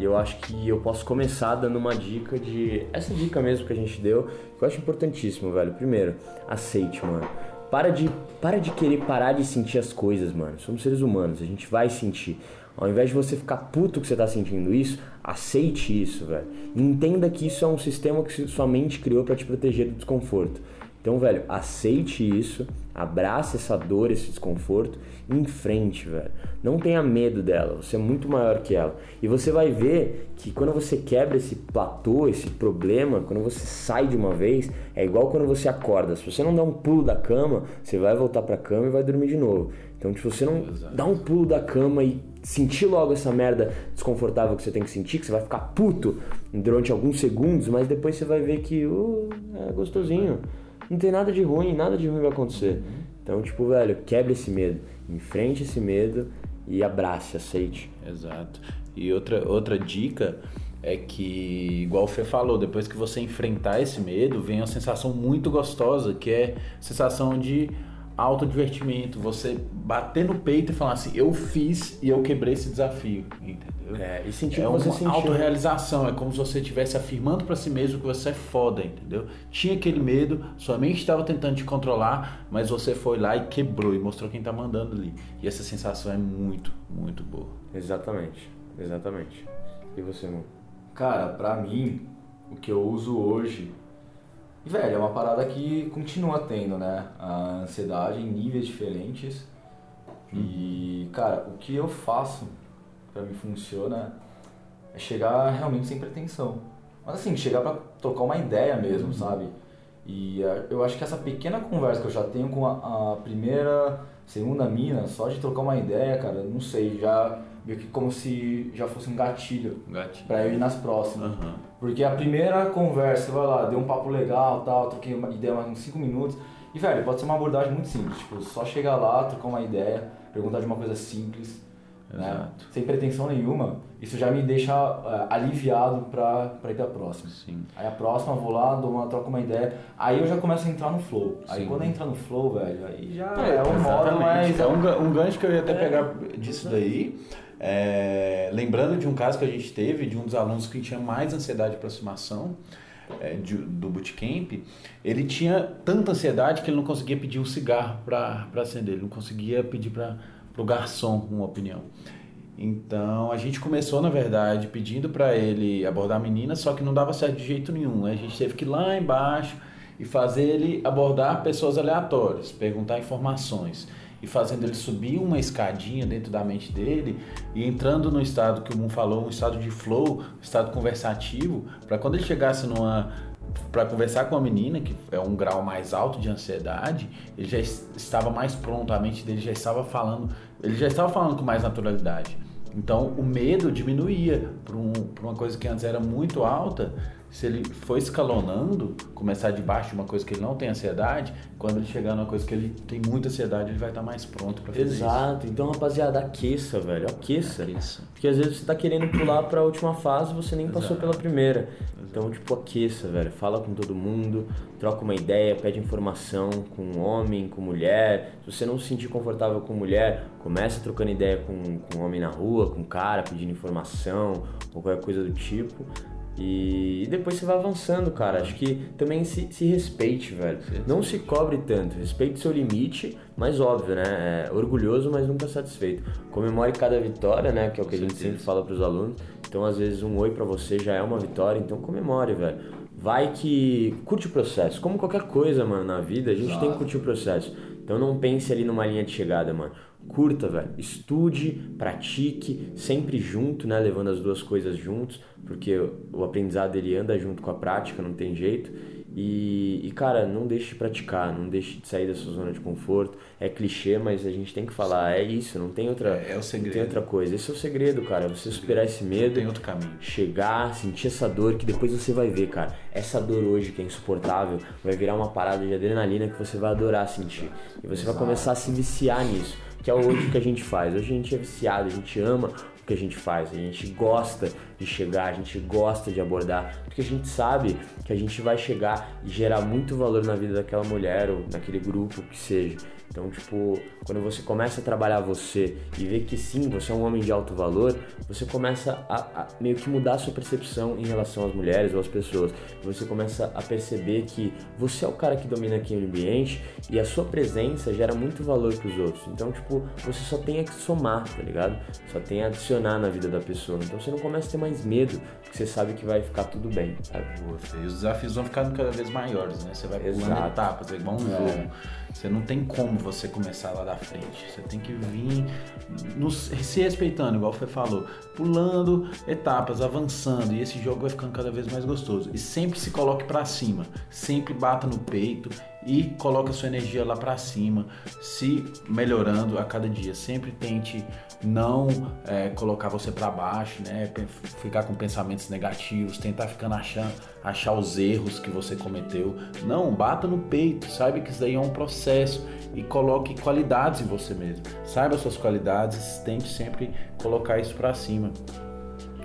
E eu acho que eu posso começar dando uma dica de. Essa dica mesmo que a gente deu, que eu acho importantíssimo, velho. Primeiro, aceite, mano. Para de, para de querer parar de sentir as coisas, mano. Somos seres humanos, a gente vai sentir. Ao invés de você ficar puto que você tá sentindo isso, aceite isso, velho. Entenda que isso é um sistema que sua mente criou para te proteger do desconforto. Então, velho, aceite isso, abrace essa dor, esse desconforto e enfrente, velho. Não tenha medo dela, você é muito maior que ela. E você vai ver que quando você quebra esse platô, esse problema, quando você sai de uma vez, é igual quando você acorda. Se você não dá um pulo da cama, você vai voltar pra cama e vai dormir de novo. Então, se você não Exato. dá um pulo da cama e sentir logo essa merda desconfortável que você tem que sentir, que você vai ficar puto durante alguns segundos, mas depois você vai ver que uh, é gostosinho não tem nada de ruim, nada de ruim vai acontecer. Então, tipo, velho, quebre esse medo, enfrente esse medo e abrace, aceite. Exato. E outra, outra dica é que, igual o Fê falou, depois que você enfrentar esse medo, vem uma sensação muito gostosa, que é sensação de autodivertimento, você bater no peito e falar assim, eu fiz e eu quebrei esse desafio, entendeu? É, e sentir é que você sentiu. autorrealização, é como se você estivesse afirmando para si mesmo que você é foda, entendeu? Tinha aquele medo, sua mente estava tentando te controlar, mas você foi lá e quebrou e mostrou quem tá mandando ali. E essa sensação é muito, muito boa. Exatamente, exatamente. E você, irmão? Cara, pra mim, o que eu uso hoje e, velho, é uma parada que continua tendo, né? A ansiedade em níveis diferentes. E, cara, o que eu faço para mim funciona é chegar realmente sem pretensão. Mas assim, chegar para trocar uma ideia mesmo, uhum. sabe? E uh, eu acho que essa pequena conversa que eu já tenho com a, a primeira, segunda mina, só de trocar uma ideia, cara, não sei, já meio que como se já fosse um gatilho, gatilho. para eu ir nas próximas. Uhum. Porque a primeira conversa, vai lá, deu um papo legal, tal, troquei uma ideia mais uns 5 minutos. E velho, pode ser uma abordagem muito simples, tipo, só chegar lá, trocar uma ideia, perguntar de uma coisa simples, né? sem pretensão nenhuma. Isso já me deixa uh, aliviado para ir para a próxima. Sim. Aí a próxima eu vou lá, dou uma, troco uma ideia, aí eu já começo a entrar no flow. Sim. Aí quando entra no flow, velho, aí já é, é um modo mais... É um, um gancho que eu ia até é. pegar disso daí é, lembrando de um caso que a gente teve de um dos alunos que tinha mais ansiedade de aproximação é, de, do bootcamp, ele tinha tanta ansiedade que ele não conseguia pedir um cigarro para acender, ele não conseguia pedir para o garçom uma opinião. Então a gente começou, na verdade, pedindo para ele abordar a menina, só que não dava certo de jeito nenhum. A gente teve que ir lá embaixo e fazer ele abordar pessoas aleatórias, perguntar informações e fazendo ele subir uma escadinha dentro da mente dele e entrando no estado que o Moon falou, um estado de flow, um estado conversativo, para quando ele chegasse numa para conversar com a menina, que é um grau mais alto de ansiedade, ele já estava mais pronto, a mente dele já estava falando, ele já estava falando com mais naturalidade. Então o medo diminuía para um, uma coisa que antes era muito alta, se ele for escalonando, começar de baixo de uma coisa que ele não tem ansiedade, quando ele chegar numa coisa que ele tem muita ansiedade, ele vai estar mais pronto para fazer Exato. Isso. Então, rapaziada, aqueça, velho. Aqueça. aqueça. Porque às vezes você tá querendo pular para a última fase e você nem Exato. passou pela primeira. Exato. Então, tipo, aqueça, velho. Fala com todo mundo, troca uma ideia, pede informação com homem, com mulher. Se você não se sentir confortável com mulher, começa trocando ideia com, com um homem na rua, com um cara, pedindo informação ou qualquer coisa do tipo. E, depois você vai avançando, cara. Acho que também se, se respeite, velho. Não se cobre tanto. Respeite seu limite, mas óbvio, né? É orgulhoso, mas nunca satisfeito. Comemore cada vitória, né? Que é o que a gente sempre fala pros alunos. Então, às vezes, um oi para você já é uma vitória. Então, comemore, velho. Vai que curte o processo. Como qualquer coisa, mano, na vida, a gente Exato. tem que curtir o processo. Então, não pense ali numa linha de chegada, mano curta, velho. Estude, pratique, sempre junto, né? Levando as duas coisas juntos, porque o aprendizado ele anda junto com a prática, não tem jeito. E, e, cara, não deixe de praticar, não deixe de sair da sua zona de conforto. É clichê, mas a gente tem que falar, é isso, não tem outra, É, é o segredo. não tem outra coisa. Esse é o segredo, cara. Você superar esse medo, tem outro caminho. chegar, sentir essa dor que depois você vai ver, cara. Essa dor hoje que é insuportável vai virar uma parada de adrenalina que você vai adorar sentir. E você vai começar a se viciar nisso, que é hoje o que a gente faz. Hoje a gente é viciado, a gente ama o que a gente faz, a gente gosta de chegar, a gente gosta de abordar, porque a gente sabe que a gente vai chegar e gerar muito valor na vida daquela mulher ou naquele grupo que seja. Então, tipo, quando você começa a trabalhar você e ver que sim, você é um homem de alto valor, você começa a, a meio que mudar a sua percepção em relação às mulheres ou às pessoas. Você começa a perceber que você é o cara que domina aqui o ambiente e a sua presença gera muito valor pros outros. Então, tipo, você só tem a que somar, tá ligado? Só tem a adicionar na vida da pessoa. Então você não começa a ter mais medo, porque você sabe que vai ficar tudo bem, sabe? E os desafios vão ficando cada vez maiores, né? Você vai pulando Exato. etapas, é igual um jogo. Você não tem como você começar lá da frente. Você tem que vir no- se respeitando, igual você falou, pulando etapas, avançando. E esse jogo vai ficando cada vez mais gostoso. E sempre se coloque pra cima. Sempre bata no peito e coloque a sua energia lá pra cima, se melhorando a cada dia. Sempre tente não é, colocar você pra baixo, né? Ficar com pensamentos negativos, tentar ficando achando, achar os erros que você cometeu. Não, bata no peito, saiba que isso daí é um processo e coloque qualidades em você mesmo. Saiba suas qualidades, tente sempre colocar isso pra cima.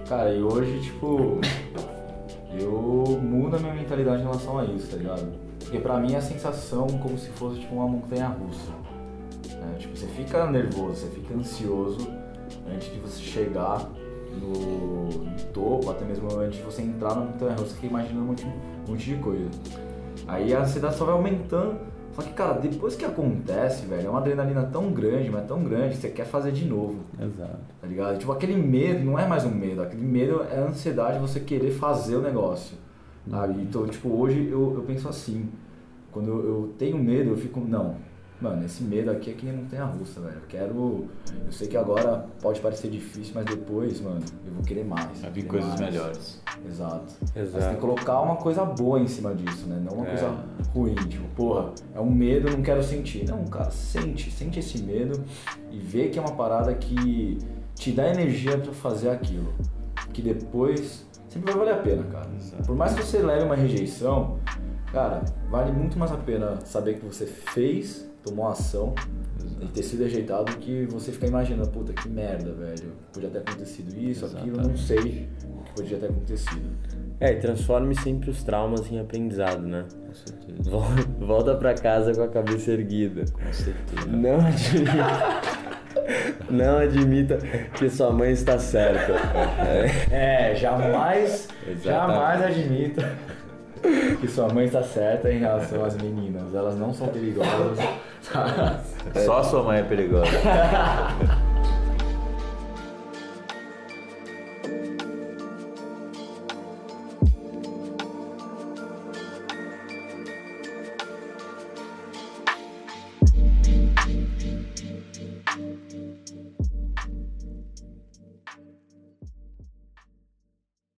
Cara, e hoje, tipo, eu mudo a minha mentalidade em relação a isso, tá ligado? Porque pra mim é a sensação como se fosse tipo uma montanha russa. Né? Tipo, você fica nervoso, você fica ansioso antes de você chegar no, no topo, até mesmo antes de você entrar na montanha russa, você fica imaginando um monte, um monte de coisa. Aí a ansiedade só vai aumentando. Só que, cara, depois que acontece, velho, é uma adrenalina tão grande, mas tão grande, que você quer fazer de novo Exato. tá ligado? Tipo, aquele medo não é mais um medo, aquele medo é a ansiedade de você querer fazer o negócio, sabe? Então, tipo, hoje eu, eu penso assim, quando eu, eu tenho medo, eu fico, não, mano, esse medo aqui é que nem montanha russa, velho. Eu quero. Eu sei que agora pode parecer difícil, mas depois, mano, eu vou querer mais. Vai vir coisas mais. melhores. Exato. Mas Exato. tem que colocar uma coisa boa em cima disso, né? Não uma É. coisa ruim. Tipo, porra, é um medo, eu não quero sentir. Não, cara, sente. Sente esse medo e vê que é uma parada que te dá energia pra fazer aquilo. Que depois sempre vai valer a pena, cara. Por mais que você leve uma rejeição, cara, vale muito mais a pena saber que você fez, tomou ação e ter sido rejeitado do que você ficar imaginando, puta, que merda, velho. Podia ter acontecido isso, aquilo, não sei o que podia ter acontecido. É, e transforme sempre os traumas em aprendizado, né? Com certeza. Vol- Volta pra casa com a cabeça erguida. Com certeza. Não admita. Não admita que sua mãe está certa. É. É, jamais, Exatamente. jamais admita que sua mãe está certa em relação às meninas. Elas não são perigosas. Só a sua mãe é perigosa. [laughs]